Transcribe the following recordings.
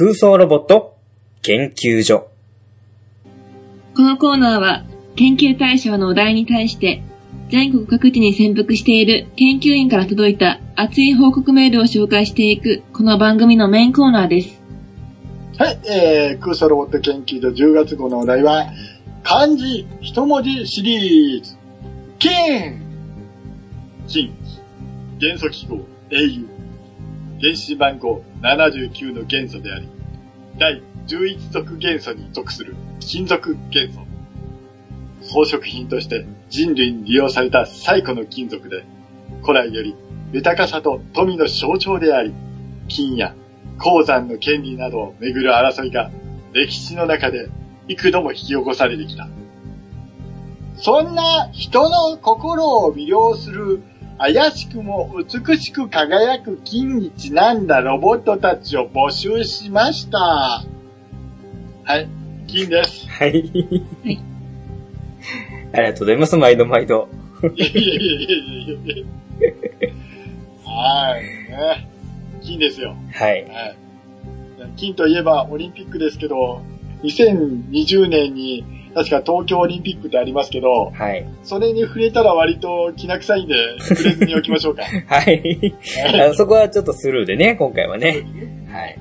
空想ロボット研究所。このコーナーは、研究対象のお題に対して、全国各地に潜伏している研究員から届いた熱い報告メールを紹介していく、この番組のメインコーナーです。はい、えー、空想ロボット研究所10月号のお題は、漢字一文字シリーズ。金金元素記号 au 原子番号79の元素であり、第11属元素に属する金属元素。装飾品として人類に利用された最古の金属で、古来より豊かさと富の象徴であり、金や鉱山の権利などをめぐる争いが歴史の中で幾度も引き起こされてきた。そんな人の心を魅了する怪しくも美しく輝く金にちなんだロボットたちを募集しました。はい、金です。はい。はいありがとうございます、毎度毎度。はい、ね。金ですよ。はい。はい。金といえばオリンピックですけど、2020年に確か東京オリンピックってありますけど、はい。それに触れたら割と気な臭いんで、触れずにおきましょうか。はい。あのそこはちょっとスルーでね、今回はね。はい。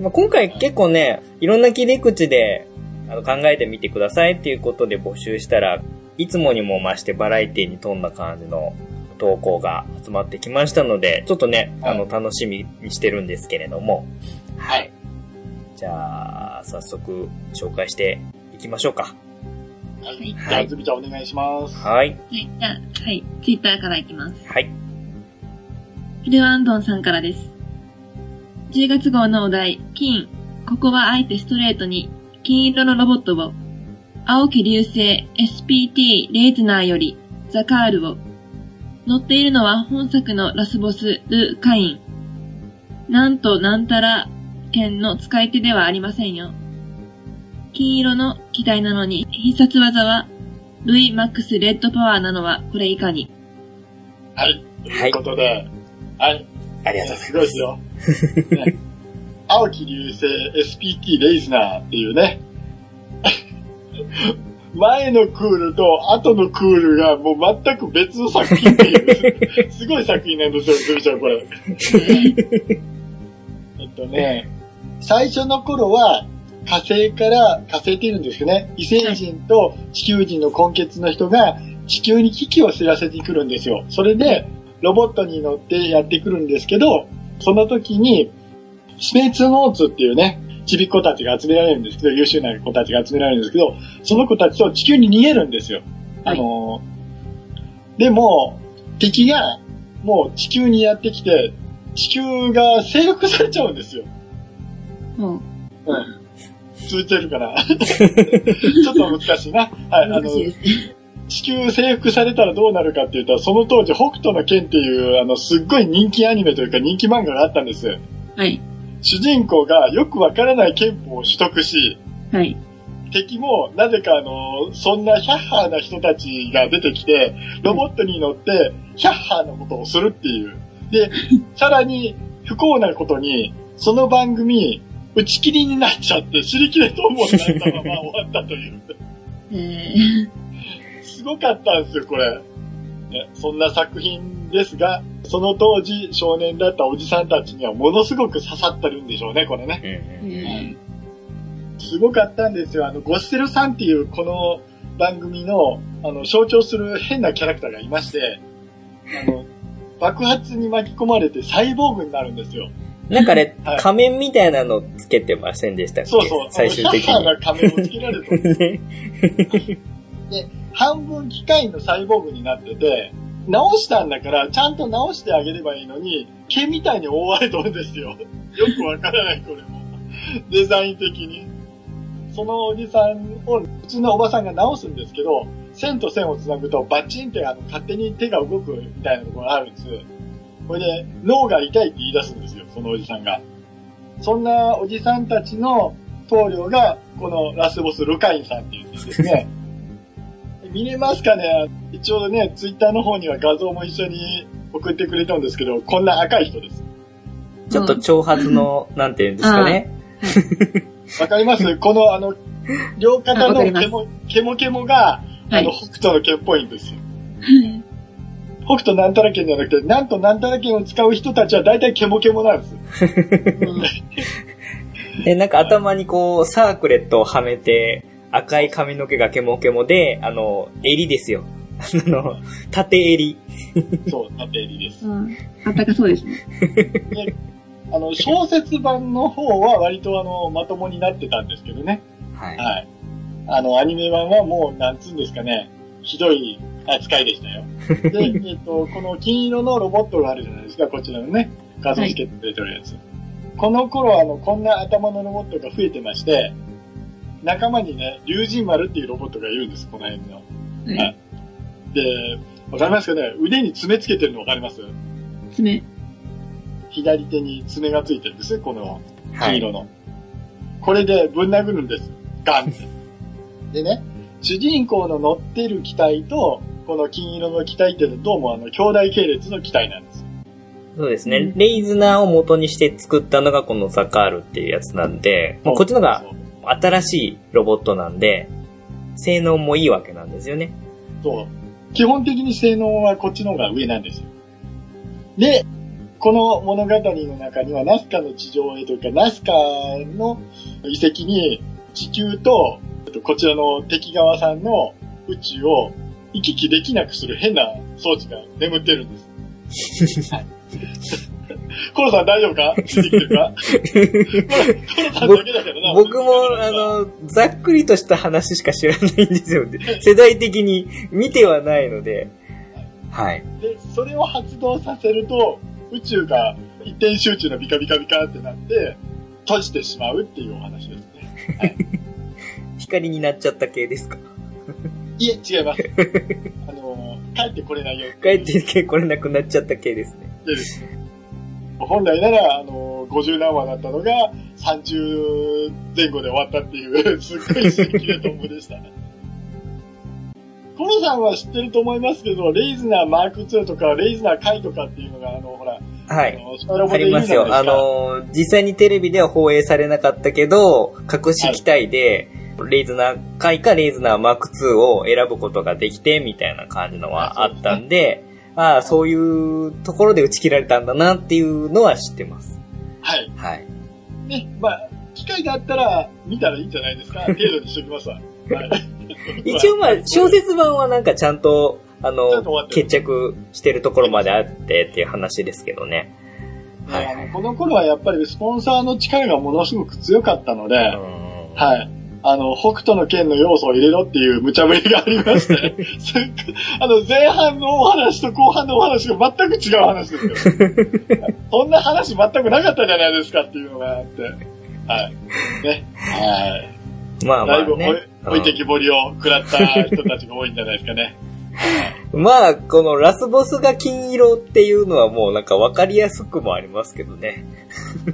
まあ、今回結構ね、いろんな切り口であの考えてみてくださいっていうことで募集したら、いつもにも増してバラエティに富んだ感じの投稿が集まってきましたので、ちょっとね、はいあの、楽しみにしてるんですけれども。はい。じゃあ、早速紹介していきましょうか。はい。じゃあ、ちゃんお願いします。はい。はい、じゃあ、はい、ツイッターからいきます。はい。ヒルアンドンさんからです。10月号のお題、金。ここはあえてストレートに、金色のロボットを、青木流星 SPT レーズナーより、ザカールを。乗っているのは本作のラスボス、ル・カイン。なんとなんたら剣の使い手ではありませんよ。金色の機体なのに、必殺技は、ルイ・マックス・レッドパワーなのはこれ以下に。はい。とはいいうことで、はい。ありがとうございすごいですよ。ね青木流星 SPT レイズナーっていうね。前のクールと後のクールがもう全く別の作品っていう、すごい作品なんですよ、ちゃんこれ。えっとね、最初の頃は火星から、火星って言うんですけどね、異星人と地球人の根血の人が地球に危機を知らせてくるんですよ。それで、ロボットに乗ってやってくるんですけど、その時に、スペーツノーツっていうね、ちびっ子たちが集められるんですけど、優秀な子たちが集められるんですけど、その子たちと地球に逃げるんですよ。あのーでも、敵がもう地球にやってきて、地球が征服されちゃうんですよ。もう、うん。通じてるかな ちょっと難しいな。はい、あの。地球征服されたらどうなるかっていうと、その当時、北斗の剣っていう、あの、すっごい人気アニメというか人気漫画があったんです。はい。主人公がよくわからない憲法を取得し、はい。敵もなぜかあの、そんなヒャッハーな人たちが出てきて、ロボットに乗ってヒャッハーなことをするっていう。で、さらに不幸なことに、その番組、打ち切りになっちゃって、尻切れトンボになったまま終わったという。えすごかったんですよ、これ。ね、そんな作品ですが、その当時少年だったおじさんたちにはものすごく刺さってるんでしょうね、これね。うんうんー、えすごかったんですよ。あの、ゴステルさんっていうこの番組の、あの、象徴する変なキャラクターがいまして、あの、爆発に巻き込まれてサイボーグになるんですよ。なんかね はい、仮面みたいなのつけてませんでしたっけ？そうそう。最終的に。な仮面をつけられてる。半分機械のサイボーグになってて、直したんだから、ちゃんと直してあげればいいのに、毛みたいに覆われてるんですよ。よくわからない、これも。デザイン的に。そのおじさんを、普通のおばさんが直すんですけど、線と線をつなぐとバチンってあの勝手に手が動くみたいなところがあるんです。これで脳が痛いって言い出すんですよ、そのおじさんが。そんなおじさんたちの棟梁が、このラスボスルカインさんっていうんですね。見れますかね一応ね、ツイッターの方には画像も一緒に送ってくれたんですけど、こんな赤い人です。ちょっと長髪の、なんていうんですかね。わかります？この、あの、両肩のケモ、ケモケモが、あの、はい。北斗の剣っぽいんですよ。北斗なんたら剣じゃなくて、なんとなんたら剣を使う人たちは大体ケモケモなんです。で、なんか頭にこう、サークレットをはめて、赤い髪の毛がケモケモで、あの、襟ですよ。あの、縦襟。そう、縦襟です。うん。あったかそうですね。あの、小説版の方は割とあの、まともになってたんですけどね。はい。はい。あの、アニメ版はもう、なんつうんですかね、ひどい扱いでしたよ。で、えっと、この金色のロボットがあるじゃないですか、こちらのね、画像付けてくれてるやつ。この頃、あの、こんな頭のロボットが増えてまして、仲間にね、竜神丸っていうロボットがいるんです、この辺の。はい。で、わかりますかね？腕に爪つけてるのわかります？爪。左手に爪がついてるんです、このはい。黄色の。これでぶん殴るんです。ガンって。でね、主人公の乗ってる機体と、この金色の機体っていうのはどうもあの、兄弟系列の機体なんですよ。そうですね。うんレイズナーを元にして作ったのがこのザカールっていうやつなんで、もうこっちのが新しいロボットなんで、性能もいいわけなんですよね。そう。基本的に性能はこっちの方が上なんですよ。で、この物語の中にはナスカの地上絵というか、ナスカの遺跡に地球と、とこちらの敵側さんの宇宙を行き来できなくする変な装置が眠ってるんです。はい。コロさん大丈夫か？ついてきてるか？コロさんだけだけどな。僕も、あの、ざっくりとした話しか知らないんですよ。世代的に見てはないので。はい。で、それを発動させると、宇宙が一点集中のビカビカビカってなって、閉じてしまうっていうお話ですね。光になっちゃった系ですか？いえ、違います。あの、帰ってこれないよ。帰ってこれなくなっちゃった系ですね。で本来なら、あの、50何話だったのが、30前後で終わったっていう、すっごい新規でトンボでしたね。コロさんは知ってると思いますけど、レイズナーマーク2とか、レイズナーカイとかっていうのが、あの、ほら、はい。ありますよ。あの、実際にテレビでは放映されなかったけど、隠し機体で、レイズナー回かレイズナーマーク2を選ぶことができて、みたいな感じのはあったんで、ああ、そういうところで打ち切られたんだなっていうのは知ってます。はい。はい。ね、まあ、機会があったら見たらいいんじゃないですか。程度にしときますわ。はい。一応まあ、小説版はなんかちゃんと、あの決着してるところまであってっていう話ですけどね。はねいあのこの頃はやっぱりスポンサーの力がものすごく強かったので、うんはい。あの、北斗の剣の要素を入れろっていう無茶ぶりがありまして、あの、前半のお話と後半のお話が全く違う話ですよ。そんな話全くなかったじゃないですかっていうのがあって。はい。ね。はい。まあまあだいぶ置いてきぼりを食らった人たちが多いんじゃないですかね。まあ、このラスボスが金色っていうのはもうなんか分かりやすくもありますけどね。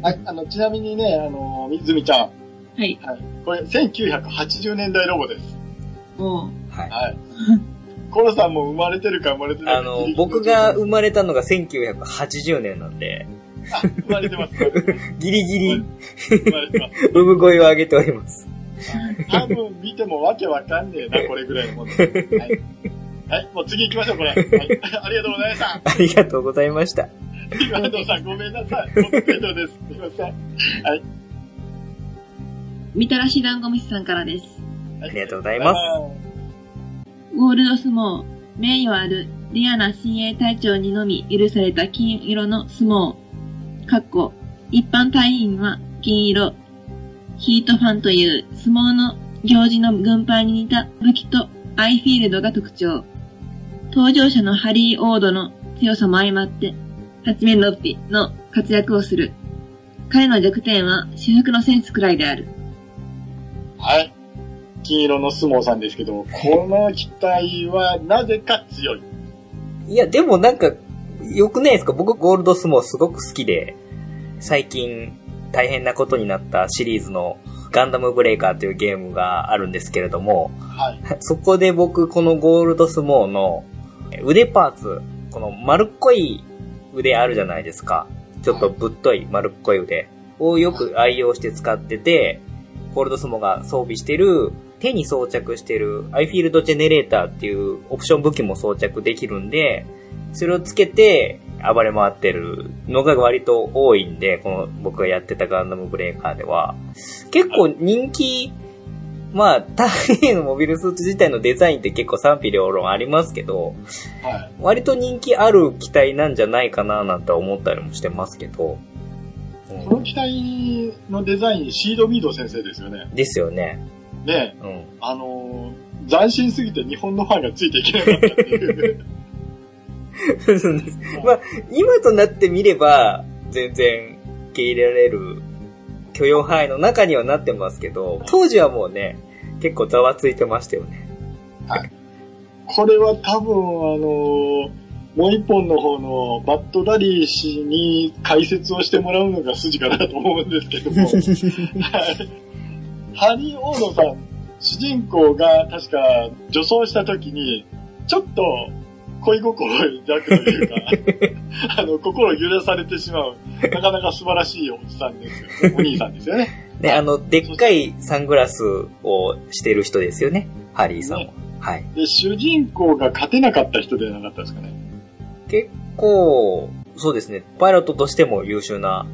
はい。あの、ちなみにね、あの、みずみちゃん。はい。はい。これ、1980年代ロボです。おうはい。はい。コロさんも生まれてるか生まれてないかあの、僕が生まれたのが1980年なんで、あ生まれてます。ギリギリ生まれてます。産声を上げております。多分見てもわけわかんねえな、これぐらいのもの。はい。はい、もう次行きましょう、これ。はい。ありがとうございました。ありがとうございました。今藤さん、ごめんなさい。僕程度です。すいません。はい。みたらし団子虫さんからです。あありがとうございますゴールド相撲、名誉あるレアな親衛隊長にのみ許された金色の相撲。かっこ、一般隊員は金色。ヒートファンという相撲の行事の軍配に似た武器とアイフィールドが特徴。登場者のハリー・オードの強さも相まって、八面六臂の活躍をする。彼の弱点は私服のセンスくらいである。はい。金色の相撲さんですけど、この機体はなぜか強い？いや、でもなんか、良くないですか？僕ゴールド相撲すごく好きで、最近大変なことになったシリーズのガンダムブレイカーというゲームがあるんですけれども、はい。そこで僕このゴールド相撲の腕パーツ、この丸っこい腕あるじゃないですか。ちょっとぶっとい丸っこい腕。をよく愛用して使ってて、コールドスモが装備してる、手に装着してる、アイフィールドジェネレーターっていうオプション武器も装着できるんで、それをつけて暴れ回ってるのが割と多いんで、この僕がやってたガンダムブレーカーでは、結構人気、まあ、タイのモビルスーツ自体のデザインって結構賛否両論ありますけど、はい。割と人気ある機体なんじゃないかななんて思ったりもしてますけど。うんこの機体のデザイン、シードミード先生ですよね。ですよね。ねうん。あのー斬新すぎて日本のファンがついていけなかったっていう。まあ、今となってみれば、全然受け入れられる許容範囲の中にはなってますけど、当時はもうね、結構ざわついてましたよね。これは多分、あのーもう一本の方のバッドダディ氏に解説をしてもらうのが筋かなと思うんですけども。はいハリー・オーノさん、主人公が確か女装した時に、ちょっと恋心弱というか、あの、心揺らされてしまう、なかなか素晴らしいおじさんですよ。お兄さんですよね。ね、あの、でっかいサングラスをしてる人ですよね。ハリーさんは。はい。で、主人公が勝てなかった人ではなかったですかね。結構、そうですね、パイロットとしても優秀な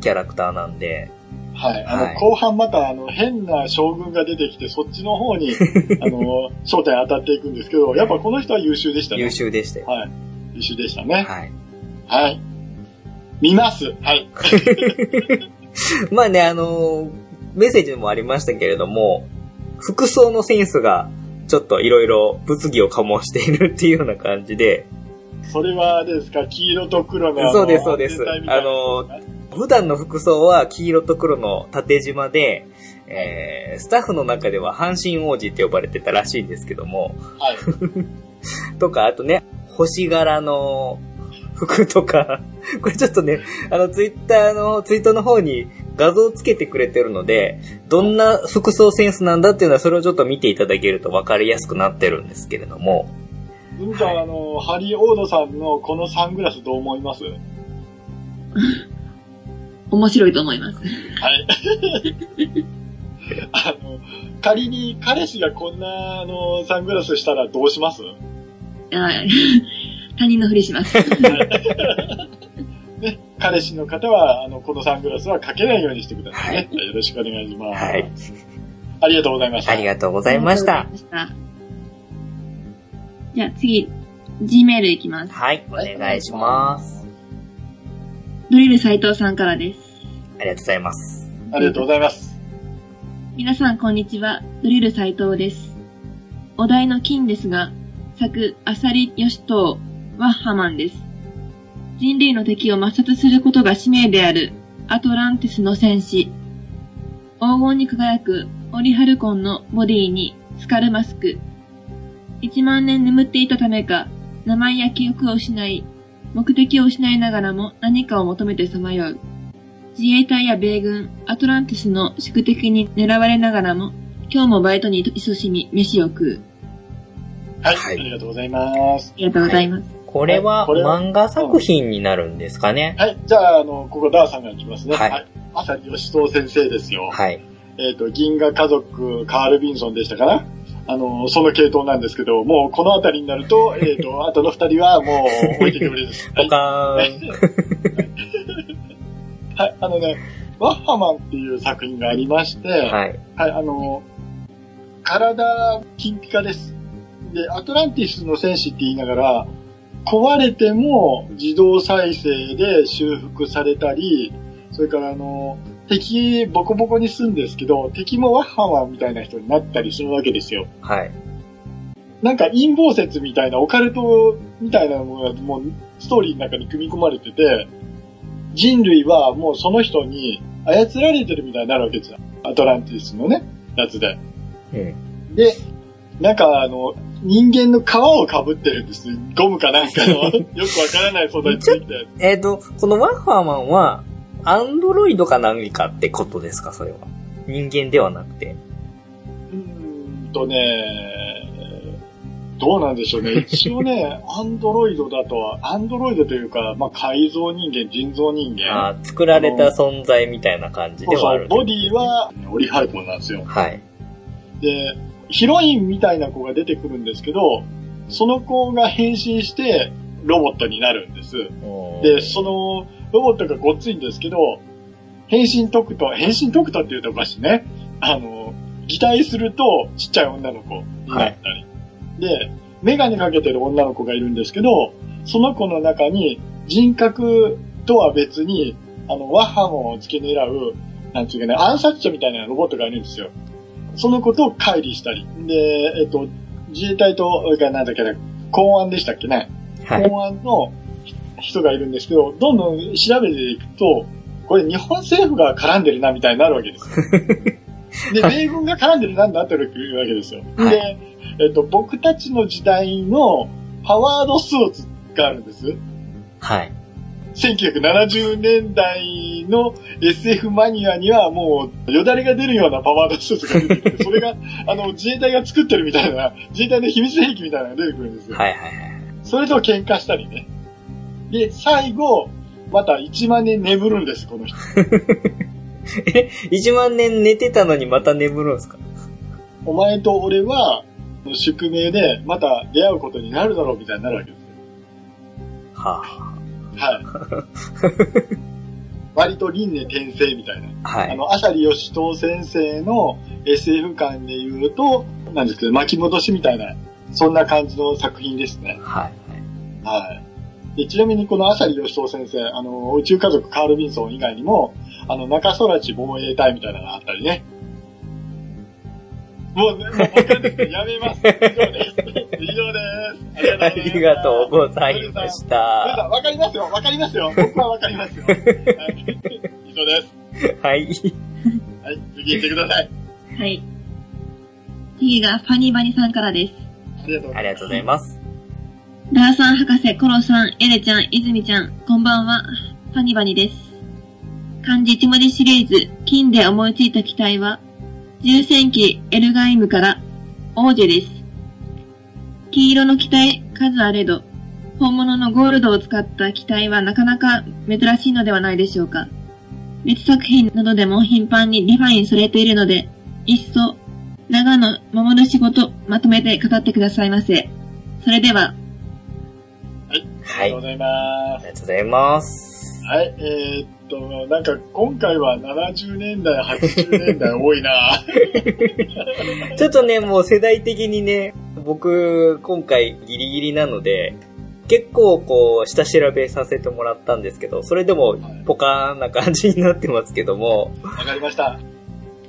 キャラクターなんで、はい。あの、はい後半また、あの、変な将軍が出てきて、そっちの方に、あの、焦点当たっていくんですけど、やっぱこの人は優秀でしたね。優秀でしたよ。はい。優秀でしたね。はい。はい。見ます。はい。まあね、あのーメッセージにもありましたけれども、服装のセンスが、ちょっといろいろ物議を醸しているっていうような感じで、それはですか、黄色と黒のそうですそうです。あの普段の服装は黄色と黒の縦縞で、えー、スタッフの中では阪神王子って呼ばれてたらしいんですけども、はい。とか、あとね、星柄の服とか、これちょっとね、あの、ツイッターの、ツイートの方に画像をつけてくれてるので、どんな服装センスなんだっていうのは、それをちょっと見ていただけると分かりやすくなってるんですけれども、うんちゃん、はいあの、ハリー・オードさんのこのサングラスどう思います？はい。面白いと思います。あの、仮に彼氏がこんな、あの、サングラスしたらどうします？はい 他人のふりします。ね、彼氏の方は、あの、このサングラスはかけないようにしてくださいね。よろしくお願いします。はい。ありがとうございました。ありがとうございましたじゃあ次、G メールいきます。はい、お願いします。ドリル斉藤さんからです。ありがとうございます。ありがとうございます。皆さんこんにちは、ドリル斉藤です。お題の金ですが、作、アサリ・ヨシトウ、ワッハマンです。人類の敵を抹殺することが使命である、アトランティスの戦士。黄金に輝くオリハルコンのボディにスカルマスク。1万年眠っていたためか、名前や記憶を失い、目的を失いながらも何かを求めてさまよう。自衛隊や米軍、アトランティスの宿敵に狙われながらも、今日もバイトに勤しみ、飯を食う。はい。はいありがとうございます。ありがとうございます。これはこれは漫画作品になるんですかね？はい。じゃあ、あの、ここダーさんが行きますね。はい朝日吉藤先生ですよ。はい。えっ、と、銀河家族、カール・ビンソンでしたかな？あの、その系統なんですけど、もうこのあたりになると、えっ、と、あとの二人はもう置いてけぼりです。はい。ポカーン。はい。あのね、ワッハマンっていう作品がありまして、はい、はい。あの、体、金ピカです。で、アトランティスの戦士って言いながら、壊れても自動再生で修復されたり、それからあの、敵ボコボコにするんですけど、敵もワッハマンみたいな人になったりするわけですよ。はい。なんか陰謀説みたいな、オカルトみたいなものがもうストーリーの中に組み込まれてて、人類はもうその人に操られてるみたいになるわけですよ。アトランティスのね、やつで。うん。で、なんかあの、人間の皮を被ってるんです。ゴムかなんかの、よくわからない素材ついて。えっ、と、このワッハーマンは、アンドロイドか何かってことですか、それは。人間ではなくて。うーんとね、どうなんでしょうね。一応ね、アンドロイドだとは、アンドロイドというか、まあ、改造人間、人造人間。あー作られた存在みたいな感じそうそう、ではある。ボディはオリハイコンなんですよ。はい。で、ヒロインみたいな子が出てくるんですけど、その子が変身してロボットになるんです。で、そのロボットがごっついんですけど、変身解くと、変身解くとって言うとおかしいね。あの、擬態するとちっちゃい女の子になったり。で、メガネかけてる女の子がいるんですけど、その子の中に人格とは別に、あの、ワッハモを付け狙う、なんていうかね、暗殺者みたいなロボットがいるんですよ。そのことを乖離したり。で、えっと、自衛隊と、なんだっけな、公安でしたっけね。はい。公安の人がいるんですけど、どんどん調べていくと、これ日本政府が絡んでるなみたいになるわけです。で、米軍が絡んでるなんだっていうわけですよ。はいで、えっと、僕たちの時代のパワードスーツがあるんです。はい。1970年代の SF マニアにはもうよだれが出るようなパワードスーツが出てきて、それがあの自衛隊が作ってるみたいな、自衛隊の秘密兵器みたいなのが出てくるんですよ。はいはいはい。それと喧嘩したりね。で、最後、また1万年眠るんです、この人。え、1万年寝てたのにまた眠るんですか？お前と俺は、宿命でまた出会うことになるだろうみたいになるわけですよ。ははい。割と輪廻転生みたいな。あ、はい。あの、浅利義人先生の SF 感で言うと、なんですけど、巻き戻しみたいな、そんな感じの作品ですね。はい。はい。でちなみにこの浅利義人先生、あの、宇宙家族カール・ビンソン以外にも、あの、中空地防衛隊みたいなのがあったりね。もう、ね、もう分かるんですけどやめます。以上です。以上です。ありがとうございまし皆さた。ん、わかりますよ。わかりますよ。僕はわかりますよ。はい、以上です。はい。はい、次行ってください。はい。次がファニバニさんからです。ありがとうございます。ラーさん博士、コロさん、エレちゃん、イズミちゃん、こんばんは。ファニバニです。漢字一文字シリーズ、金で思いついた機体は、重戦機エルガイムから、オージェです。黄色の機体、数あれど、本物のゴールドを使った機体はなかなか珍しいのではないでしょうか。別作品などでも頻繁にリファインされているので、いっそ、長野守る仕事、まとめて語ってくださいませ。それでは、はい。ありがとうございまありがとうございます。す。はい、えー、っと、なんか今回は70年代、80年代多いな ちょっとね、もう世代的にね、僕、今回ギリギリなので、結構こう、下調べさせてもらったんですけど、それでもポカーンな感じになってますけども、わかりました。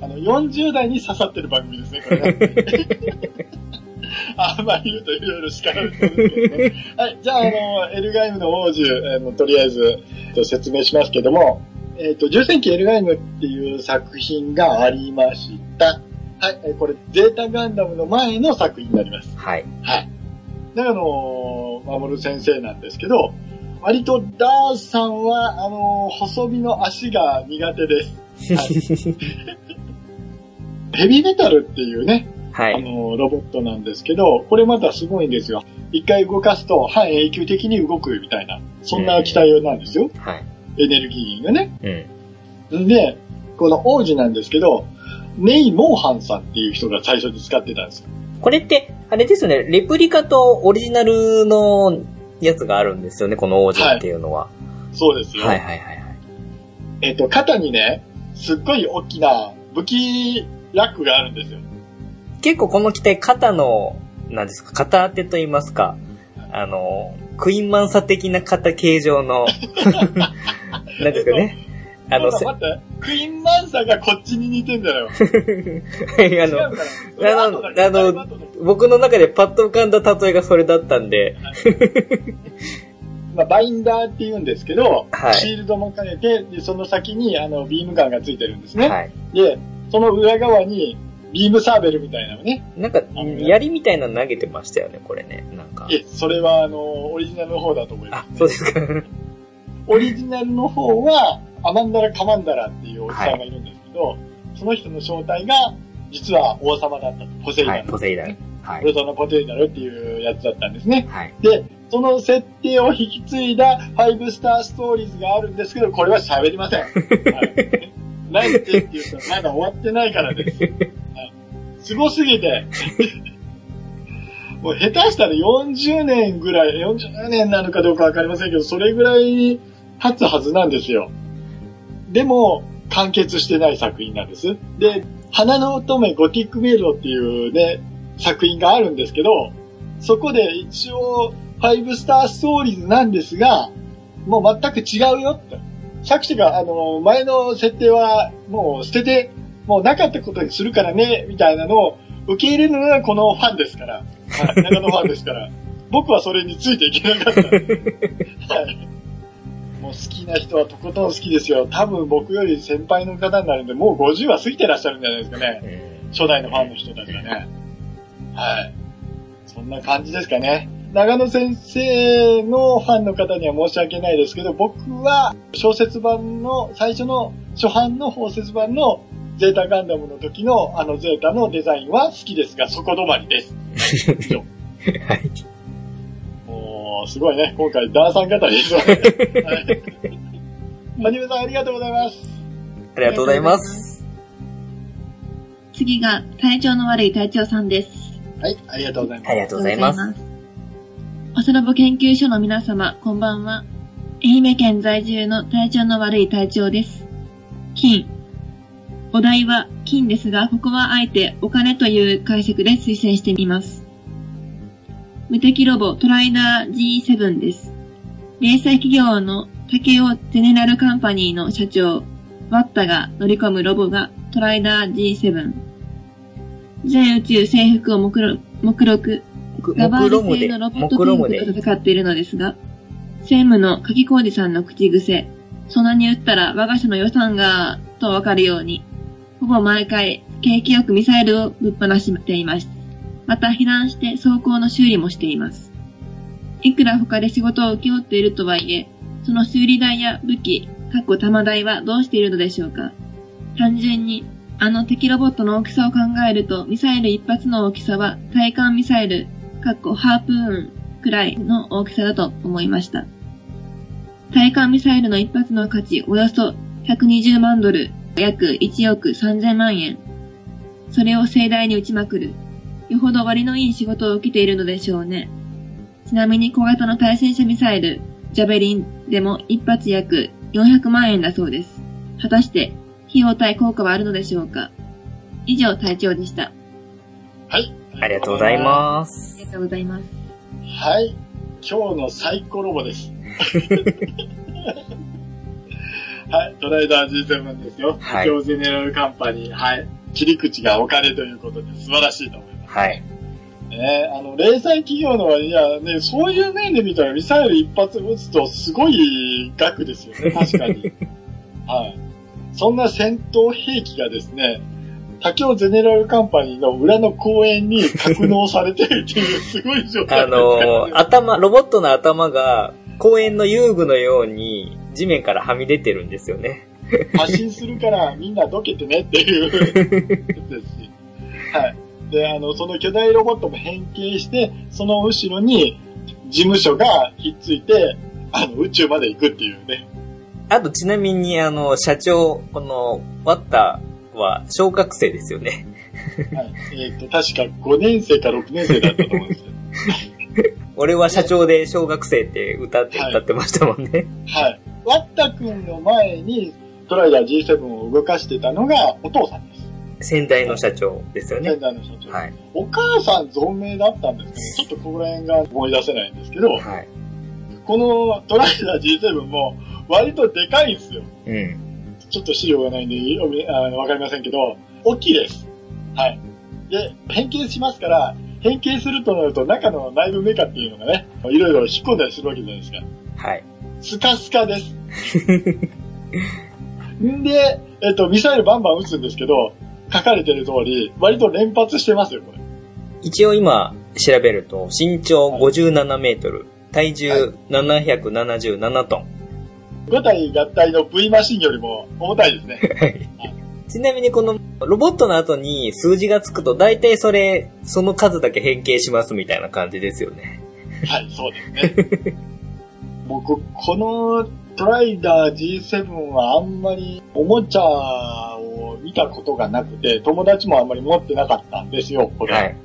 あの、40代に刺さってる番組ですね、これね。あんまり言うといろいろ叱られそうですけどね。はい、じゃあ、あの、エルガイムの王子、あのとりあえず、えっと説明しますけども、えっ、と、重戦記エルガイムっていう作品がありました。はい、えーこれ、ゼータガンダムの前の作品になります。はい。はい。で、あの、守先生なんですけど、割とダーさんは、あの、細身の足が苦手です。はい ヘビーメタルっていうね、あはい。の、ロボットなんですけど、これまたすごいんですよ。一回動かすと半永久的に動くみたいな、そんな機体なんですよ。はい。エネルギーがね。うん。んで、この王子なんですけど、ネイ・モーハンさんっていう人が最初に使ってたんですよ。これって、あれですよね、レプリカとオリジナルのやつがあるんですよね、この王子っていうのは。そうですよ。はいはいはいはい。えっと、肩にね、すっごい大きな武器ラックがあるんですよ。結構この機体肩の、なんですか、肩当てと言いますか、あの、クイーンマンサ的な肩形状の、なんですかね。あの、待って、クイーンマンサーがこっちに似てんだよ。はい、あの、あのだいぶ後だけど僕の中でパッと浮かんだ例えがそれだったんで、まあ、バインダーって言うんですけど、はいシールドも兼ねて、で、その先にあのビームガンがついてるんですね。はい。で、その裏側にビームサーベルみたいなのね。なんか、槍みたいなの投げてましたよね、これね。なんか。え、それはあの、オリジナルの方だと思いまあす、、そうですか。オリジナルの方は、アマンダラ・カマンダラっていうおじさんがいるんですけど、その人の正体が、実は王様だったと。ポセイダン。はい、ポセイダン。はいプロトナポテンシャルっていうやつだったんですね。はい。で、その設定を引き継いだ5スターストーリーズがあるんですけど、これは喋りません。はい、なんでって言うと、まだ終わってないからです。はい、すごすぎて、もう下手したら40年ぐらい、40年なのかどうかわかりませんけど、それぐらい経つはずなんですよ。でも、完結してない作品なんです。で、花の乙女ゴティックメイドっていうね、作品があるんですけど、そこで一応、5スターストーリーズなんですが、もう全く違うよって。作者が、あの、前の設定はもう捨てて、もうなかったことにするからね、みたいなのを受け入れるのがこのファンですから。はい、長野ファンですから。僕はそれについていけなかった。はい。もう好きな人はとことん好きですよ。多分僕より先輩の方になるんで、もう50は過ぎてらっしゃるんじゃないですかね。え初代のファンの人たちがね。はい。そんな感じですかね。長野先生のファンの方には申し訳ないですけど、僕は小説版の、最初の初版の小説版のゼータガンダムの時のあのゼータのデザインは好きですが、そこ止まりです。はい。もう、すごいね。今回、ダーさん語りですわね。はい。はじめさん、ありがとうございます。ありがとうございます。次が、体調の悪い隊長さんです。はい、ありがとうございます。ありがとうございます。おそろぼ研究所の皆様、こんばんは。愛媛県在住の体調の悪い隊長です。金。お題は金ですが、ここはあえてお金という解釈で推薦してみます。無敵ロボトライダー G7 です。零細企業の竹尾ゼネラルカンパニーの社長、ワッタが乗り込むロボがトライダー G7。全宇宙征服を目録目録ガバール製のロボットピンクと。戦っているのですが、専務の柿小路さんの口癖、そんなに言ったら我が社の予算が、とわかるように、ほぼ毎回、景気よくミサイルをぶっ放しています。また、避難して走行の修理もしています。いくら他で仕事を請け負っているとはいえ、その修理代や武器、かっこ玉代はどうしているのでしょうか単純に、あの敵ロボットの大きさを考えると、ミサイル一発の大きさは、対艦ミサイル、かっこハープーンくらいの大きさだと思いました。対艦ミサイルの一発の価値およそ120万ドル、約1億3000万円。それを盛大に打ちまくる。よほど割のいい仕事を受けているのでしょうね。ちなみに小型の対戦車ミサイル、ジャベリンでも一発約400万円だそうです。果たして、費用対効果はあるのでしょうか？以上、隊長でした。はい。ありがとうございますあり。がとうございます。す。はい。今日のサイコロボです。はい。トライダー G7 ですよ。はい東京ゼネラルカンパニー。はい。切り口がお金ということで素晴らしいと思います。はい。ねあの、零細企業の割にはね、そういう面で見たらミサイル一発撃つとすごい額ですよね、確かに。はい。そんな戦闘兵器がですね、竹尾ゼネラルカンパニーの裏の公園に格納されてるっていうすごい状態あのー頭、ロボットの頭が公園の遊具のように地面からはみ出てるんですよね。発信するからみんなどけてねっていうですし。はい。で、あの、その巨大ロボットも変形して、その後ろに事務所がひっついて、あの、宇宙まで行くっていうね。あとちなみにあの、社長、この、ワッタは小学生ですよね。はい。えっ、と、確か5年生か6年生だったと思うんですけど。俺は社長で小学生って歌ってはい歌ってましたもんね。はい。ワッタ君の前にトライダー G7 を動かしてたのがお父さんです。先代の社長ですよね仙。台の社長。はい。お母さん存命だったんですけど、ちょっとここら辺が思い出せないんですけど、はい。このトライダー G7 も割とでかいんですよ。うん。ちょっと資料がないんで読みあのわかりませんけど、大きいです。はい。で、変形しますから、変形するとなると中の内部メカっていうのがね、いろいろ引っ込んだりするわけじゃないですか。はい。スカスカです。んで、えっと、ミサイルバンバン撃つんですけど、書かれてる通り、割と連発してますよ、これ。一応今調べると、身長57メートル、体重777トン。5体合体の V マシンよりも重たいですね。はいちなみにこのロボットの後に数字がつくと大体それ、その数だけ変形しますみたいな感じですよね。はい、そうですね。僕、このトライダー G7 はあんまりおもちゃを見たことがなくて、友達もあんまり持ってなかったんですよ、これ。はい。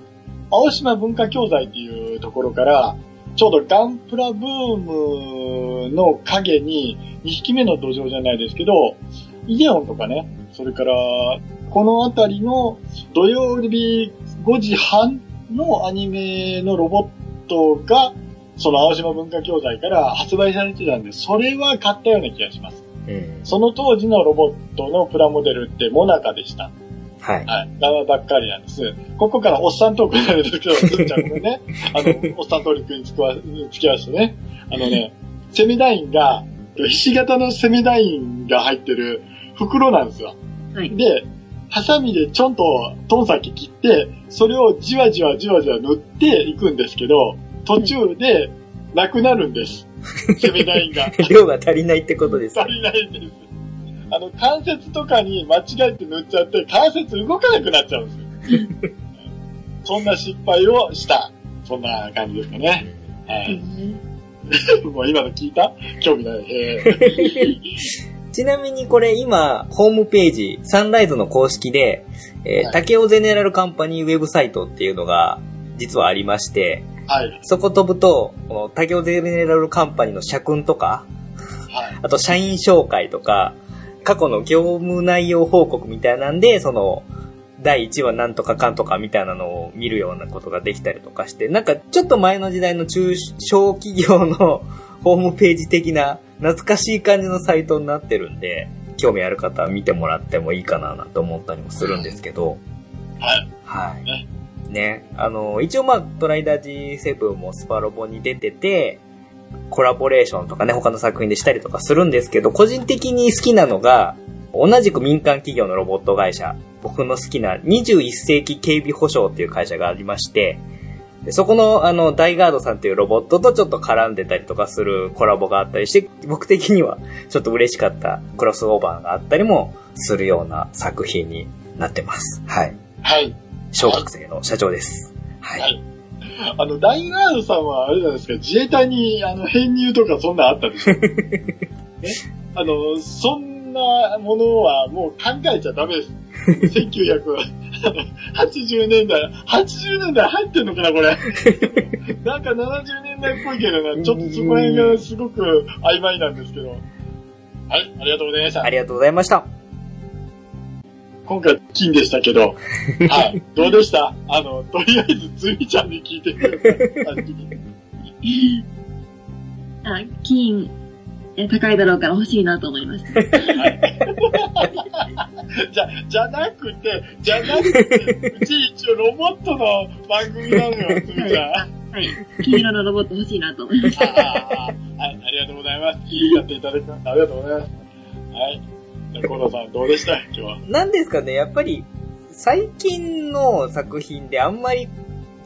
青島文化教材っていうところから、ちょうどガンプラブームの影に2匹目の土壌じゃないですけど、イデオンとかね、それから、このあたりの土曜日5時半のアニメのロボットが、その青島文化教材から発売されてたんで、それは買ったような気がします。うん。その当時のロボットのプラモデルってモナカでした。はい。はい。側ばっかりなんです。ここからおっさんトークになるんですけど、ずんちゃんのね、あの、おっさんトークにつくわ、つきましてね、あのね、セミダインが、ひし形のセミダインが入ってる袋なんですよ。はい。で、ハサミでちょんとトン先切って、それをじわじわじわじわ塗っていくんですけど、途中でなくなるんです。セミダインが。量が足りないってことです。足りないんです。あの、関節とかに間違えて塗っちゃって、関節動かなくなっちゃうんですよ。そんな失敗をした。そんな感じですかね。はい。もう今の聞いた？興味ない。えー ちなみにこれ今、ホームページ、サンライズの公式で、えーはい竹尾ゼネラルカンパニーウェブサイトっていうのが実はありまして、はい。そこ飛ぶと、この竹尾ゼネラルカンパニーの社訓とか、はい。あと社員紹介とか、過去の業務内容報告みたいなんで、その、第1話なんとかかんとかみたいなのを見るようなことができたりとかして、なんかちょっと前の時代の中小企業のホームページ的な懐かしい感じのサイトになってるんで、興味ある方は見てもらってもいいかななんて思ったりもするんですけど、はい。はい。ねね。あの、一応まあ、トライダー G7 もスパロボに出てて、コラボレーションとかね、他の作品でしたりとかするんですけど、個人的に好きなのが、同じく民間企業のロボット会社、僕の好きな21世紀警備保障っていう会社がありまして、でそこの、あの、ダイガードさんっていうロボットとちょっと絡んでたりとかするコラボがあったりして、僕的にはちょっと嬉しかったクロスオーバーがあったりもするような作品になってます。はい。はい。小学生の社長です。はい。はいあの、ダイガードさんはあれじゃないですか、自衛隊に、あの、編入とかそんなんあったでしょ。ね。あの、そんなものはもう考えちゃダメです。1980年代、80年代入ってんのかな、これ。なんか70年代っぽいけどな、ちょっとそこら辺がすごく曖昧なんですけど。はい、ありがとうございましたあ。りがとうございました。今回金でしたけど、はい。どうでした？あの、とりあえずつみちゃんに聞いてください。あ、金、え高いだろうから欲しいなと思いました。じゃ、じゃなくて、じゃなくて、うち一応ロボットの番組なのよ、つみちゃん。はい。金色のロボット欲しいなと思いました。はい、ありがとうございます。聞いてやっていただきましてありがとうございます。はい。コロさんどうでした？今日は。なんですかね、やっぱり、最近の作品であんまり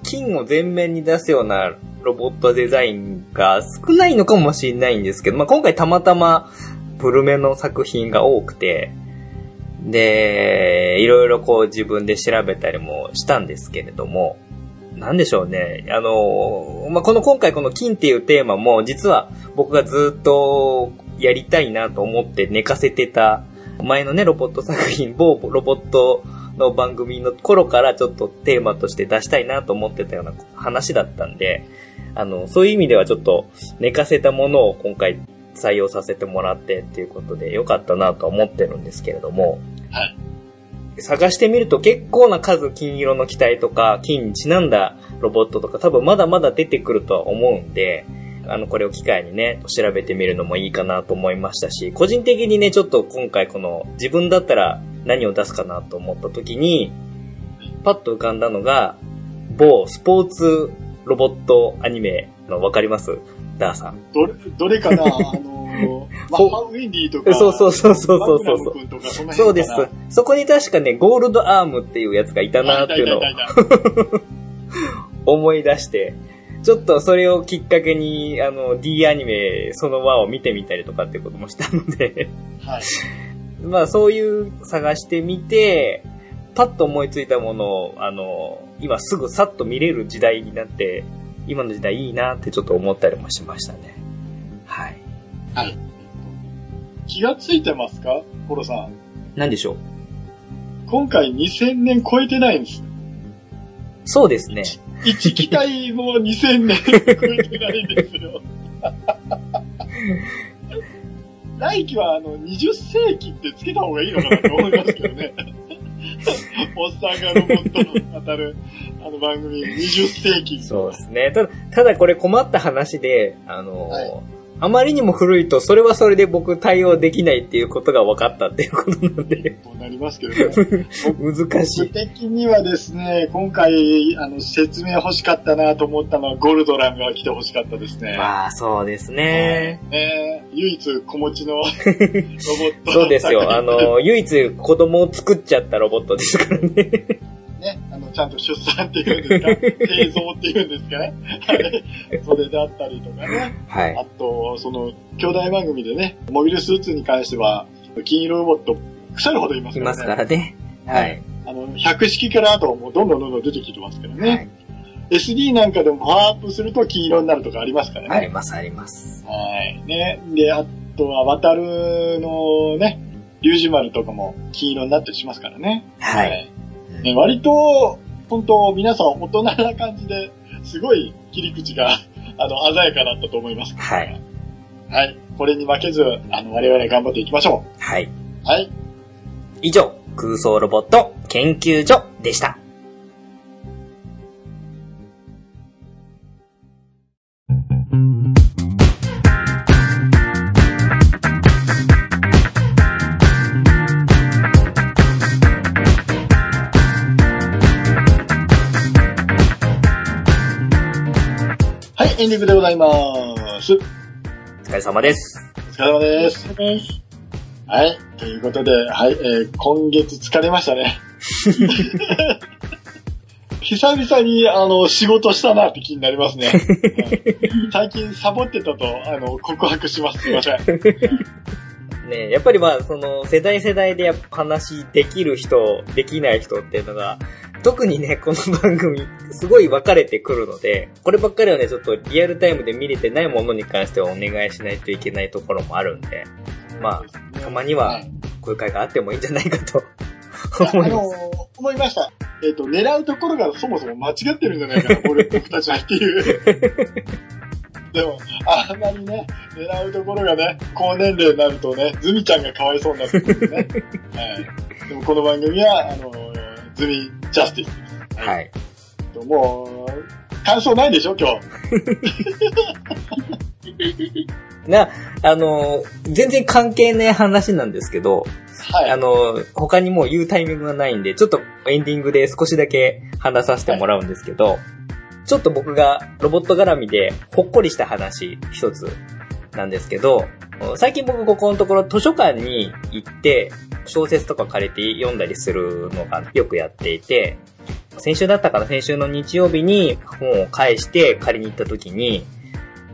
金を前面に出すようなロボットデザインが少ないのかもしれないんですけど、まあ、今回たまたま古めの作品が多くて、で、いろいろこう自分で調べたりもしたんですけれども、なんでしょうね。あの、まあ、この今回この金っていうテーマも実は僕がずっとやりたいなと思って寝かせてた前のね、ロボット作品、某ロボットの番組の頃からちょっとテーマとして出したいなと思ってたような話だったんで、あの、そういう意味ではちょっと寝かせたものを今回採用させてもらってっていうことでよかったなと思ってるんですけれども、はい。探してみると結構な数金色の機体とか金にちなんだロボットとか多分まだまだ出てくるとは思うんで、あの、これを機会にね、調べてみるのもいいかなと思いましたし、個人的にね、ちょっと今回この自分だったら何を出すかなと思った時に、パッと浮かんだのが、某スポーツロボットアニメのわかります？ダーさん。どれ、どれかな？あの、マッハウィンディとか。そうそうそうそうそうそうそそうです。そこに確かね、ゴールドアームっていうやつがいたなっていうのを 思い出して、ちょっとそれをきっかけに、あの、D アニメその輪を見てみたりとかってこともしたので、はい。まあそういう探してみて、パッと思いついたものを、あの、今すぐさっと見れる時代になって、今の時代いいなってちょっと思ったりもしましたね。はい。はい。気がついてますか？コロさん。なんでしょう？今回2000年超えてないんです。そうですね。一機体も2000年超えてないんですよ。来期はあの20世紀ってつけた方がいいのかなと思いますけどね。おっさんがロボットの当たるあの番組20世紀。そうですね。ただ、ただこれ困った話で、あの、はいあまりにも古いと、それはそれで僕対応できないっていうことが分かったっていうことなんで、となりますけどね。難しい。僕的にはですね、今回、あの、説明欲しかったなと思ったのは、ゴルドランが来て欲しかったですね。まあ、そうですね。ね唯一子持ちの ロボット。そうですよ。あ、の、唯一子供を作っちゃったロボットですからね。ね、あの、ちゃんと出産っていうんですか、製造っていうんですかね。はいそれであったりとかね。はい。あと、その、兄弟番組でね、モビルスーツに関しては、金色ロボット、腐るほどいますからね。いますからね。はい。あの、100式からあともうどんどんどんどん出てきてますからね。はい SD なんかでもパワーアップすると金色になるとかありますからね。あります、あります。はい。ね。で、あとは、渡るのね、リュウジマルとかも金色になったりしますからね。はい。い。ね、割と、本当皆さん大人な感じで、すごい切り口が、あの、鮮やかだったと思います。はい。はい。これに負けず、あの、我々頑張っていきましょはい。う。はい。以上、空想ロボット研究所でした。エンディングでございます。おお疲れ様です。疲れ様です。はい。ということで、はい、えー今月疲れましたね。久々に、あの、仕事したなって気になりますね。はい最近サボってたと、あの、告白します。すいません。ねやっぱりまあ、その、世代世代でやっぱ話できる人、できない人っていうのが、特にね、この番組、すごい分かれてくるので、こればっかりはね、ちょっとリアルタイムで見れてないものに関してはお願いしないといけないところもあるんで、まあ、たまには、こういう会があってもいいんじゃないかとあ思いまの、思いました。えっ、と、狙うところがそもそも間違ってるんじゃないかな、俺、僕たちはっていう。でも、あんまりね、狙うところがね、高年齢になるとね、ズミちゃんがかわいそうになってくるんでね。はい。でもこの番組は、あの、ズミジャスティスです。す。はい。もう、感想ないでしょ、今日。な、あの、全然関係ない話なんですけど、はい。あの、他にもう言うタイミングがないんで、ちょっとエンディングで少しだけ話させてもらうんですけど、ちょっと僕がロボット絡みでほっこりした話一つなんですけど、最近僕ここのところ図書館に行って小説とか借りて読んだりするのがよくやっていて、先週だったかな先週の日曜日に本を返して借りに行った時に、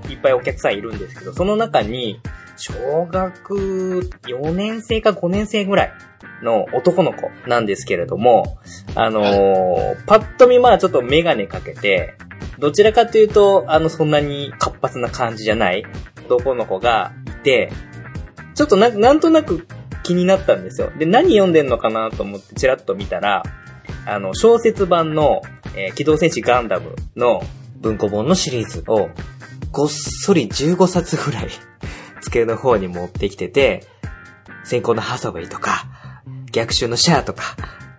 いっぱいお客さんいるんですけど、その中に、小学4年生か5年生ぐらいの男の子なんですけれども、あのーパッと見まあちょっとメガネかけて、どちらかというと、あの、そんなに活発な感じじゃない男の子がいて、ちょっとな、なんとなく気になったんですよ。で、何読んでんのかなと思ってチラッと見たら、あの、小説版の、えー機動戦士ガンダムの文庫本のシリーズを、ごっそり15冊ぐらい、机の方に持ってきてて、先行のハサウェイとか、逆襲のシャアとか、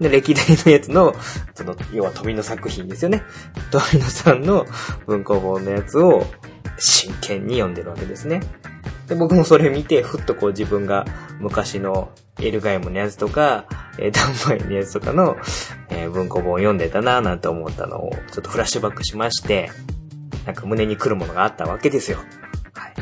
で、歴代のやつの、その、要は富野作品ですよね。富野さんの文庫本のやつを真剣に読んでるわけですね。で、僕もそれ見て、ふっとこう自分が昔のエルガイムのやつとか、えーダンバイのやつとかの、えー文庫本を読んでたなぁなんて思ったのを、ちょっとフラッシュバックしまして、なんか胸に来るものがあったわけですよ。はい。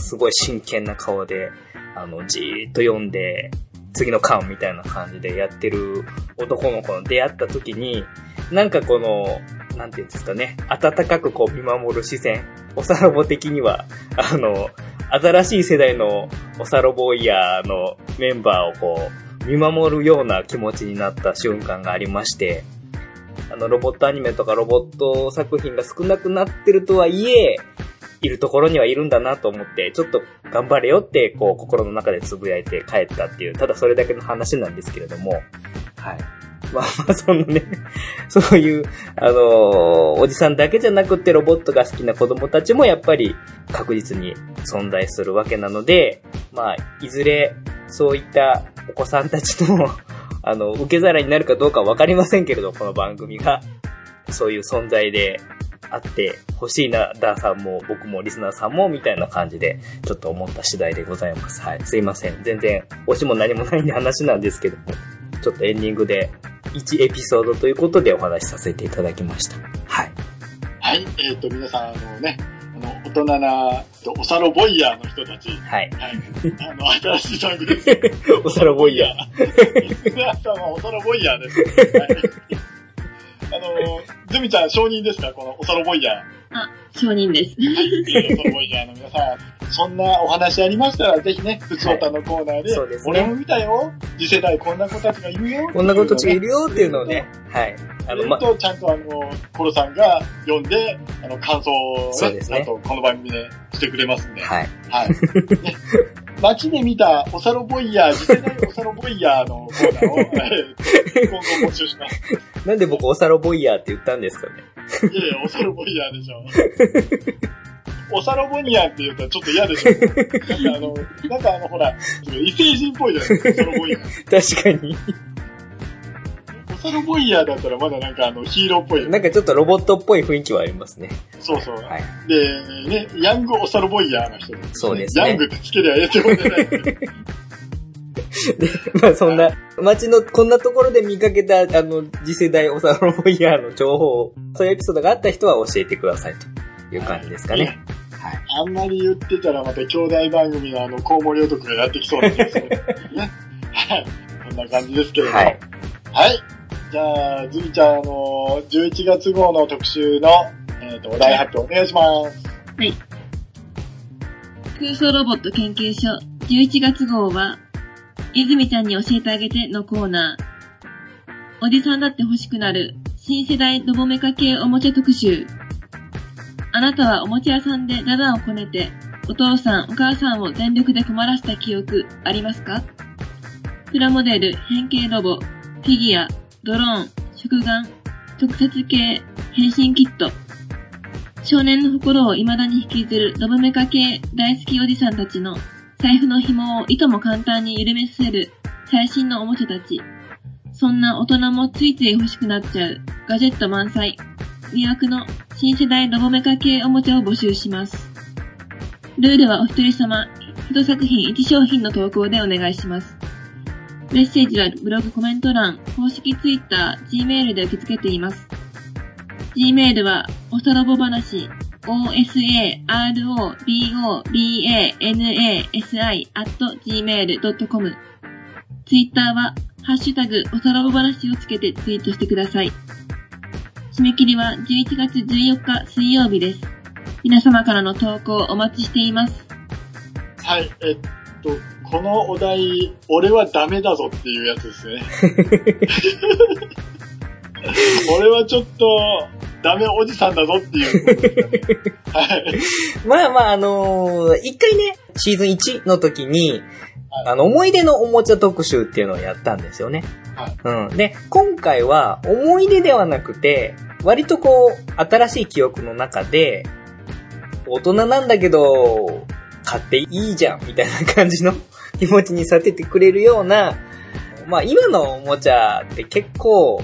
すごい真剣な顔で、あの、じーっと読んで、次の巻みたいな感じでやってる男の子の出会った時に、なんかこの、なんていうんですかね、温かくこう見守る視線、おさらぼ的には、あの、新しい世代のおさらぼイヤーのメンバーをこう、見守るような気持ちになった瞬間がありまして、あの、ロボットアニメとかロボット作品が少なくなってるとはいえ、いるところにはいるんだなと思って、ちょっと頑張れよって、こう、心の中でつぶやいて帰ったっていう、ただそれだけの話なんですけれども、はい。まあまあ、そのね、そういう、あのーおじさんだけじゃなくてロボットが好きな子供たちもやっぱり確実に存在するわけなので、まあ、いずれそういったお子さんたちの、あの、受け皿になるかどうかわかりませんけれど、この番組が、そういう存在であって欲しいな、ダーさんも僕もリスナーさんもみたいな感じで、ちょっと思った次第でございます。はい。すいません。全然、推しも何もないんで話なんですけども、ちょっとエンディングで1エピソードということでお話しさせていただきました。はい。はい。えっ、と、皆さん、あのね、あの、大人な、とおさろボイヤーの人たち、はい。はい。あの、新しいソングです。おさらボイヤー。ー。皆さんはおさろボイヤーです。はい。あの、ズミちゃん承認ですか？このおさろボイヤー。あ、承認です。はい。おさろボイヤーの皆さん、そんなお話ありましたら、ぜひね、ふつおたのコーナーで、そうですね俺も見たよ。次世代こんな子たちがいるよ。こんな子たちがいるよっていうのをね、はい。あの、ま、と、ちゃんとあの、コロさんが読んで、あの、感想をね、そうですねちゃんとこの番組でしてくれますんで。はい。はい。ね街で見たおさろボイヤー、次世代おさろボイヤーのコーナーを、えー今後募集します。なんで僕おさらボイヤーって言ったんですかね。いやいや、おさろボイヤーでしょ。おさろボニアって言ったらちょっと嫌でしょ。なんかあの、なんかあの、ほら、異星人っぽいじゃないですか、おさろボイヤー。確かに。おさろボイヤーだったらまだなんかあの、ヒーローっぽい。なんかちょっとロボットっぽい雰囲気はありますね。そうそう。はい。で、ね、ヤングおさろボイヤーの人です、そうですねヤングってつけりゃええってことじゃないでまあそんな、街のこんなところで見かけた、あの、次世代おさらボイヤーの情報を、そういうエピソードがあった人は教えてくださいという感じですかね。はい。あんまり言ってたらまた兄弟番組のあの、コウモリ男がやってきそうなんですけどね。はい。こんな感じですけれども。はい。はい。じゃあ、ズミちゃん、あの、11月号の特集の、えっ、と、お題発表お願いします。はい。空想ロボット研究所11月号は、泉ちゃんに教えてあげてのコーナー。おじさんだって欲しくなる新世代ロボメカ系おもちゃ特集。あなたはおもちゃ屋さんでダダをこねて、お父さんお母さんを全力で困らせた記憶ありますか？プラモデル、変形ロボ、フィギュア、ドローン、食玩、特撮系、変身キット。少年の心を未だに引きずるロボメカ系大好きおじさんたちの財布の紐をいとも簡単に緩めさせる最新のおもちゃたち。そんな大人もついつい欲しくなっちゃうガジェット満載、魅惑の新世代ロボメカ系おもちゃを募集します。ルールはお一人様、一作品一商品の投稿でお願いします。メッセージはブログコメント欄、公式ツイッター、Gmail で受け付けています。Gmail は、おさらぼ話、osarobobanasi at gmail.com。ツイッターは、ハッシュタグ、おさらぼ話をつけてツイートしてください。締め切りは11月14日水曜日です。皆様からの投稿お待ちしています。はい。えっと、このお題、俺はダメだぞっていうやつですね。俺はちょっと、ダメおじさんだぞっていう。はい。まあまあ、あのー一回ね、シーズン1の時に、はいあの、思い出のおもちゃ特集っていうのをやったんですよね。はいうん。で、今回は思い出ではなくて、割とこう、新しい記憶の中で、大人なんだけど、買っていいじゃん、みたいな感じの 気持ちにさせてくれるような、まあ今のおもちゃって結構、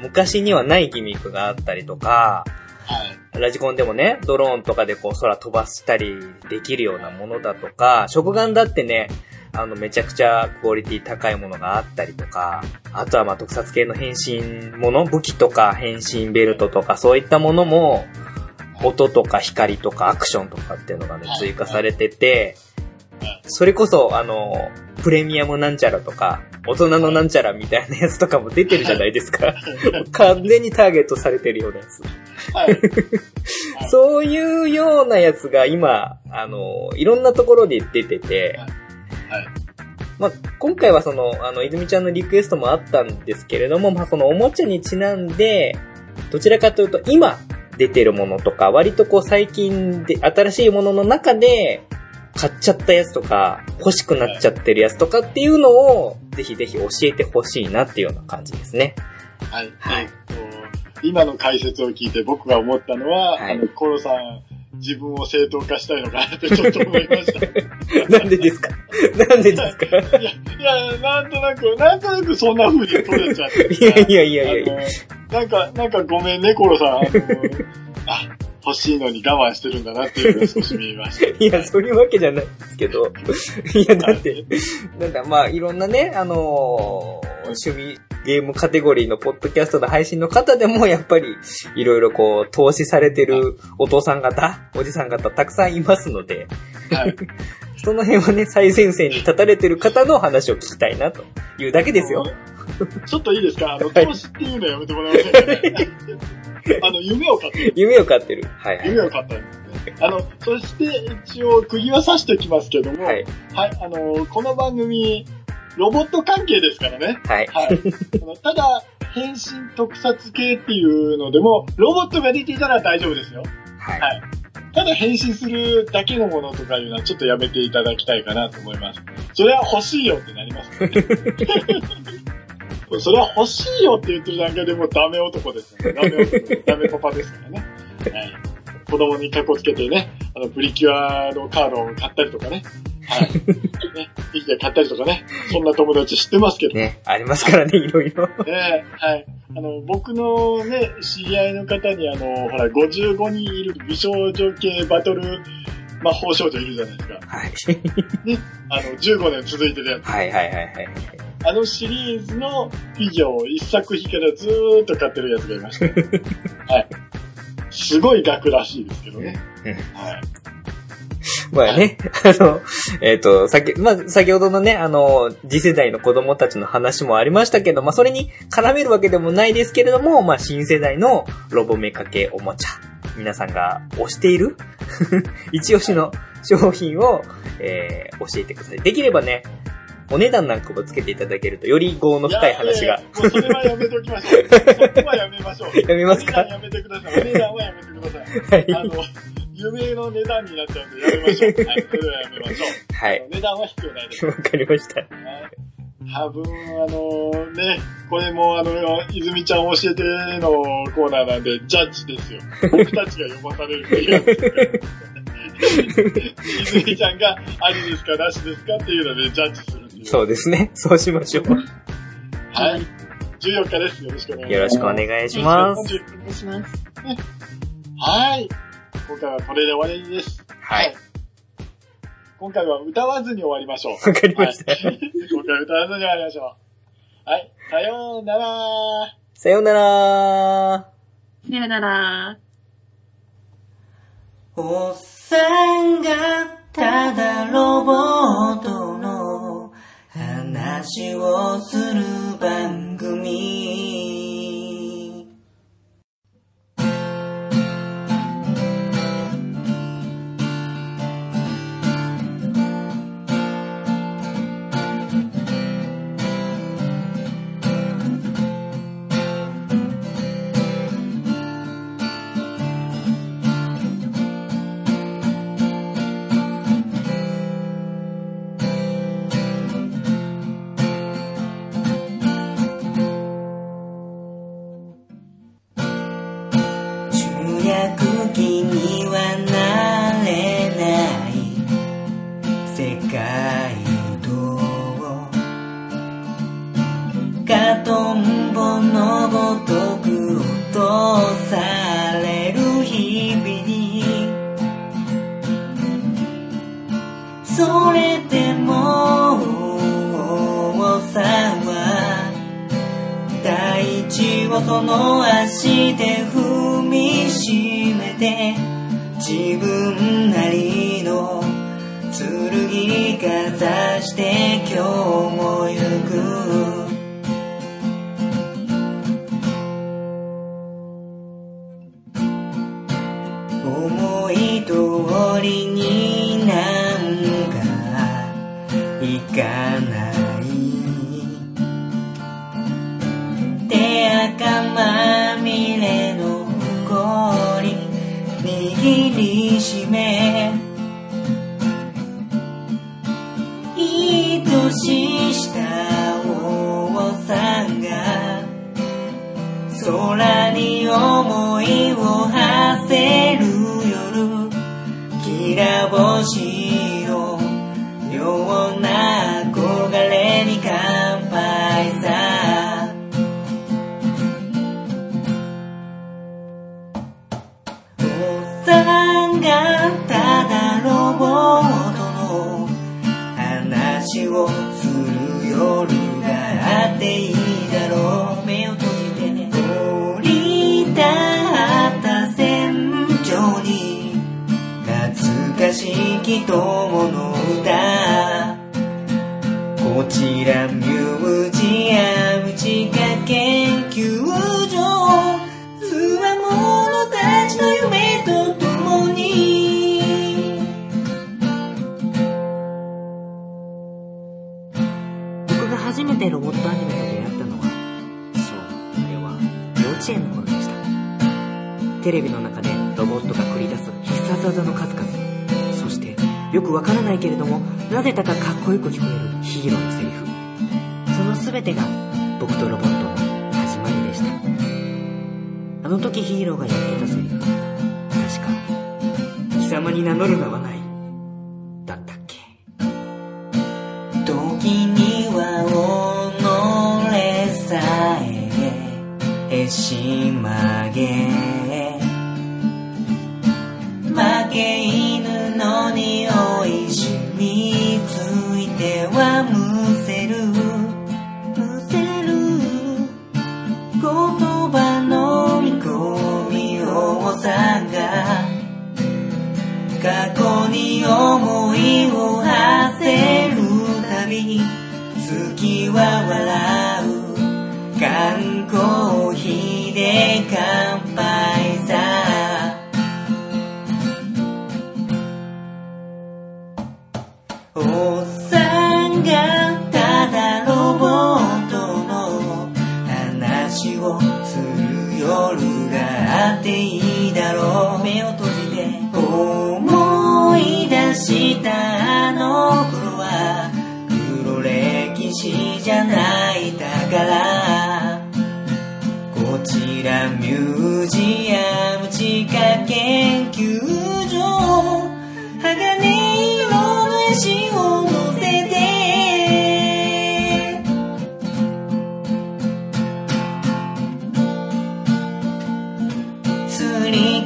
昔にはないギミックがあったりとか、はい。ラジコンでもね、ドローンとかでこう空飛ばしたりできるようなものだとか、食玩だってね、あの、めちゃくちゃクオリティ高いものがあったりとか、あとはまあ特撮系の変身もの、武器とか変身ベルトとかそういったものも、音とか光とかアクションとかっていうのがねは、い追加されててはい、それこそ、あの、プレミアムなんちゃらとか、大人のなんちゃらみたいなやつとかも出てるじゃないですか。完全にターゲットされてるようなやつ。はい。そういうようなやつが今、あの、いろんなところで出てて、はい。まあ、今回はその、あの、泉ちゃんのリクエストもあったんですけれども、まあ、そのおもちゃにちなんで、どちらかというと今出てるものとか、割とこう最近で新しいものの中で、買っちゃったやつとか、欲しくなっちゃってるやつとかっていうのを、ぜひぜひ教えてほしいなっていうような感じですね。はい。はいえっと今の解説を聞いて僕が思ったのは、はいあの、コロさん、自分を正当化したいのかなってちょっと思いました。い なんでですか？なんでですか？や、いや、なんとなく、なんとなくそんな風に取れちゃって。いやいやいやいやなんか、なんかごめんね、コロさん。あのあ、欲しいのに我慢してるんだなっていうのが少し見えました。いや、そういうわけじゃないですけど。いや、だって、なんかまあ、いろんなね、あのー趣味ゲームカテゴリーのポッドキャストの配信の方でも、やっぱり、いろいろこう、投資されてるお父さん方、おじさん方、たくさんいますので、はい。その辺はね、最前線に立たれてる方の話を聞きたいな、というだけですよ。ちょっといいですか？あの、はい投資っていうのやめてもらえませんかね？あの、夢を買ってる。夢を買ってる。はいはい。夢を買ったんですね。あの、そして一応釘は刺しておきますけども、はい。はい、あの、この番組、ロボット関係ですからね。はい。はい。ただ、変身特撮系っていうのでも、ロボットが出ていたら大丈夫ですよ。はい。はい。ただ変身するだけのものとかいうのはちょっとやめていただきたいかなと思います。それは欲しいよってなりますね。それは欲しいよって言ってる段階でもうダメ男ですよね。ダメ男、ダメパパですからね。はい。子供にカッコつけてね、あの、プリキュアのカードを買ったりとかね。はい。ね、フィギュア買ったりとかね。そんな友達知ってますけど。ね、ありますからね、いろいろ。ねはい。あの、僕のね、知り合いの方にあの、ほら、55人いる美少女系バトル魔法少女いるじゃないですか。はい。あの、15年続いてるやつ。はいはいはいはい。あのシリーズのフィギュアを一作品からずーっと買ってるやつがいました。はい。すごい額らしいですけどね。うんはい。まあね、あの、えっ、と、先、まあ、先ほどのね、あの、次世代の子供たちの話もありましたけど、まあ、それに絡めるわけでもないですけれども、まあ、新世代のロボメカ系おもちゃ、皆さんが推している 一押しの商品を、えー、教えてください。できればね、お値段なんかもつけていただけると、より業の深い話がやや。もうそれはやめておきましょう。そこはやめましょう。やめますか？お値段やめてください。お値段はやめてください。はい。あの、夢の値段になっちゃうんでやめましょう。はい。それはやめましょう。はい。値段は必要ないです。わかりました。はい多分、あのね、これもあの、泉ちゃん教えてのコーナーなんで、ジャッジですよ。僕たちが読まされるっていう。泉ちゃんが、ありですか、なしですかっていうので、ジャッジする。そうですね。そうしましょう。はい。14日です。よろしくお願いします。よろしくお願いします。す。お願いします。はい。今回はこれで終わりです。はい。今回は歌わずに終わりましょう。わかりました。はい 今回は歌わずに終わりましょう。はい。さようなら。さようならさよなら。おっさんがただロボットの話をする番組。足で踏みしめて自分なりの剣かざして今日も行く。思い通りになんかいかない。握りしめ友の歌。こちらミュージアム地下研究所つわものたちの夢と共に。僕が初めてロボットアニメと出会ったのはそうあれは幼稚園の頃でした。テレビの中でロボットが繰り出す必殺技の数々。よくわからないけれどもなぜだかかっこよく聞こえるヒーローのセリフ。その全てが僕とロボットの始まりでした。あの時ヒーローが言ってたセリフ。確か貴様に名乗る名はない。だったっけ。時には己さえへし曲げ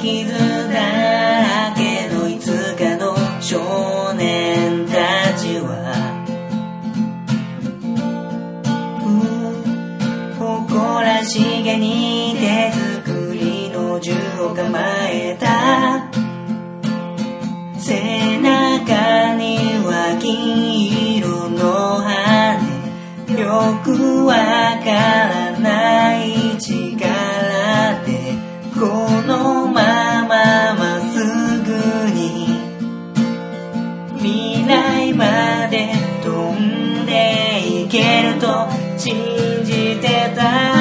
傷だらけのいつかの少年たちは。誇らしげに手作りの銃を構えた。背中には金色の羽よくわからないまままっすぐに。未来まで飛んでいけると信じてた。